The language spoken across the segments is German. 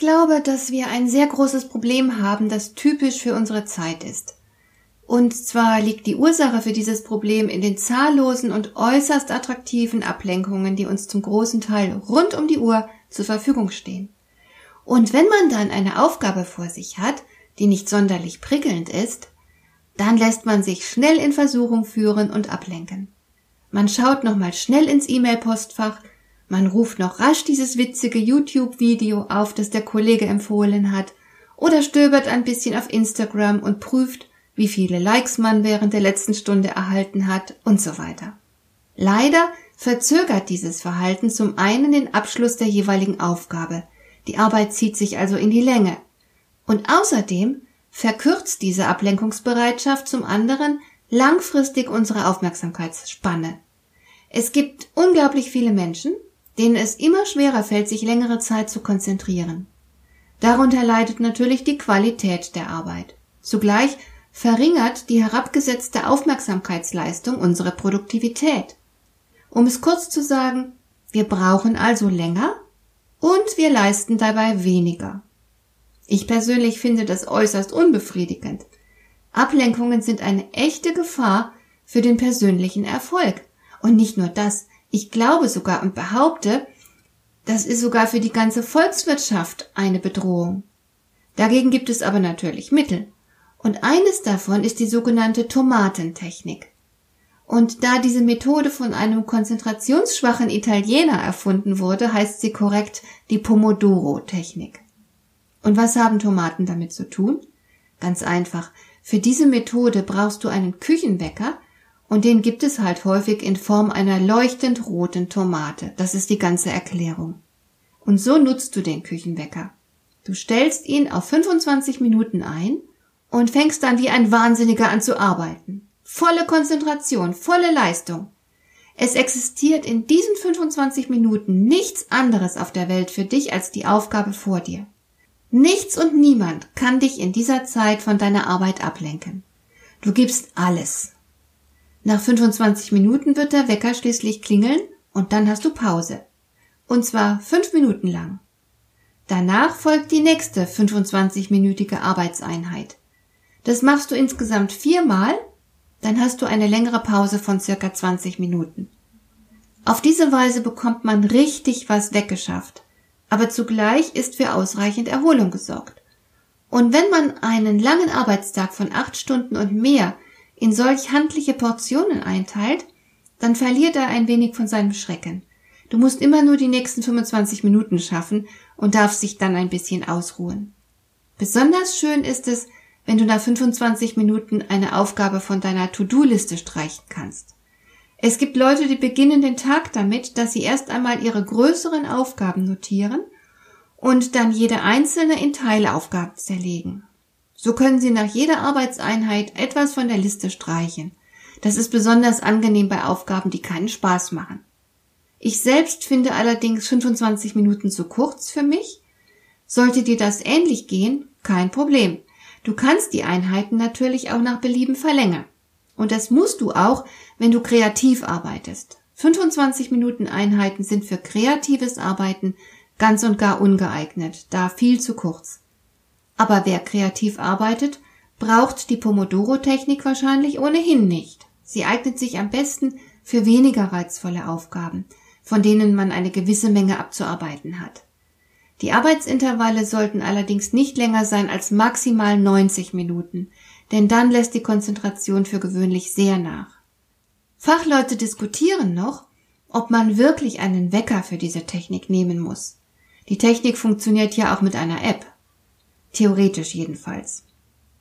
Glaube, dass wir ein sehr großes Problem haben, das typisch für unsere Zeit ist. Und zwar liegt die Ursache für dieses Problem in den zahllosen und äußerst attraktiven Ablenkungen, die uns zum großen Teil rund um die Uhr zur Verfügung stehen. Und wenn man dann eine Aufgabe vor sich hat, die nicht sonderlich prickelnd ist, dann lässt man sich schnell in Versuchung führen und ablenken. Man schaut nochmal schnell ins E-Mail-Postfach, man ruft noch rasch dieses witzige YouTube-Video auf, das der Kollege empfohlen hat, oder stöbert ein bisschen auf Instagram und prüft, wie viele Likes man während der letzten Stunde erhalten hat und so weiter. Leider verzögert dieses Verhalten zum einen den Abschluss der jeweiligen Aufgabe. Die Arbeit zieht sich also in die Länge. Und außerdem verkürzt diese Ablenkungsbereitschaft zum anderen langfristig unsere Aufmerksamkeitsspanne. Es gibt unglaublich viele Menschen, denen es immer schwerer fällt, sich längere Zeit zu konzentrieren. Darunter leidet natürlich die Qualität der Arbeit. Zugleich verringert die herabgesetzte Aufmerksamkeitsleistung unsere Produktivität. Um es kurz zu sagen, wir brauchen also länger und wir leisten dabei weniger. Ich persönlich finde das äußerst unbefriedigend. Ablenkungen sind eine echte Gefahr für den persönlichen Erfolg. Und nicht nur das, ich glaube sogar und behaupte, das ist sogar für die ganze Volkswirtschaft eine Bedrohung. Dagegen gibt es aber natürlich Mittel. Und eines davon ist die sogenannte Tomatentechnik. Und da diese Methode von einem konzentrationsschwachen Italiener erfunden wurde, heißt sie korrekt die Pomodoro-Technik. Und was haben Tomaten damit zu tun? Ganz einfach. Für diese Methode brauchst du einen Küchenwecker, und den gibt es halt häufig in Form einer leuchtend roten Tomate. Das ist die ganze Erklärung. Und so nutzt du den Küchenwecker. Du stellst ihn auf 25 Minuten ein und fängst dann wie ein Wahnsinniger an zu arbeiten. Volle Konzentration, volle Leistung. Es existiert in diesen 25 Minuten nichts anderes auf der Welt für dich als die Aufgabe vor dir. Nichts und niemand kann dich in dieser Zeit von deiner Arbeit ablenken. Du gibst alles. Nach 25 Minuten wird der Wecker schließlich klingeln und dann hast du Pause. Und zwar fünf Minuten lang. Danach folgt die nächste 25-minütige Arbeitseinheit. Das machst du insgesamt viermal, dann hast du eine längere Pause von circa 20 Minuten. Auf diese Weise bekommt man richtig was weggeschafft, aber zugleich ist für ausreichend Erholung gesorgt. Und wenn man einen langen Arbeitstag von acht Stunden und mehr in solch handliche Portionen einteilt, dann verliert er ein wenig von seinem Schrecken. Du musst immer nur die nächsten 25 Minuten schaffen und darfst sich dann ein bisschen ausruhen. Besonders schön ist es, wenn du nach 25 Minuten eine Aufgabe von deiner To-Do-Liste streichen kannst. Es gibt Leute, die beginnen den Tag damit, dass sie erst einmal ihre größeren Aufgaben notieren und dann jede einzelne in Teilaufgaben zerlegen. So können Sie nach jeder Arbeitseinheit etwas von der Liste streichen. Das ist besonders angenehm bei Aufgaben, die keinen Spaß machen. Ich selbst finde allerdings 25 Minuten zu kurz für mich. Sollte dir das ähnlich gehen, kein Problem. Du kannst die Einheiten natürlich auch nach Belieben verlängern. Und das musst du auch, wenn du kreativ arbeitest. 25 Minuten Einheiten sind für kreatives Arbeiten ganz und gar ungeeignet, da viel zu kurz. Aber wer kreativ arbeitet, braucht die Pomodoro-Technik wahrscheinlich ohnehin nicht. Sie eignet sich am besten für weniger reizvolle Aufgaben, von denen man eine gewisse Menge abzuarbeiten hat. Die Arbeitsintervalle sollten allerdings nicht länger sein als maximal 90 Minuten, denn dann lässt die Konzentration für gewöhnlich sehr nach. Fachleute diskutieren noch, ob man wirklich einen Wecker für diese Technik nehmen muss. Die Technik funktioniert ja auch mit einer App. Theoretisch jedenfalls.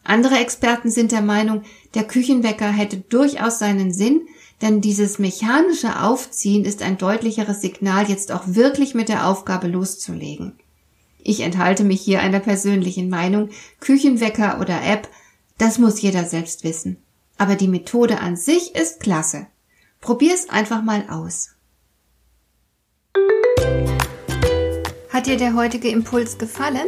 Andere Experten sind der Meinung, der Küchenwecker hätte durchaus seinen Sinn, denn dieses mechanische Aufziehen ist ein deutlicheres Signal, jetzt auch wirklich mit der Aufgabe loszulegen. Ich enthalte mich hier einer persönlichen Meinung. Küchenwecker oder App, Das muss jeder selbst wissen. Aber die Methode an sich ist klasse. Probier's einfach mal aus. Hat dir der heutige Impuls gefallen?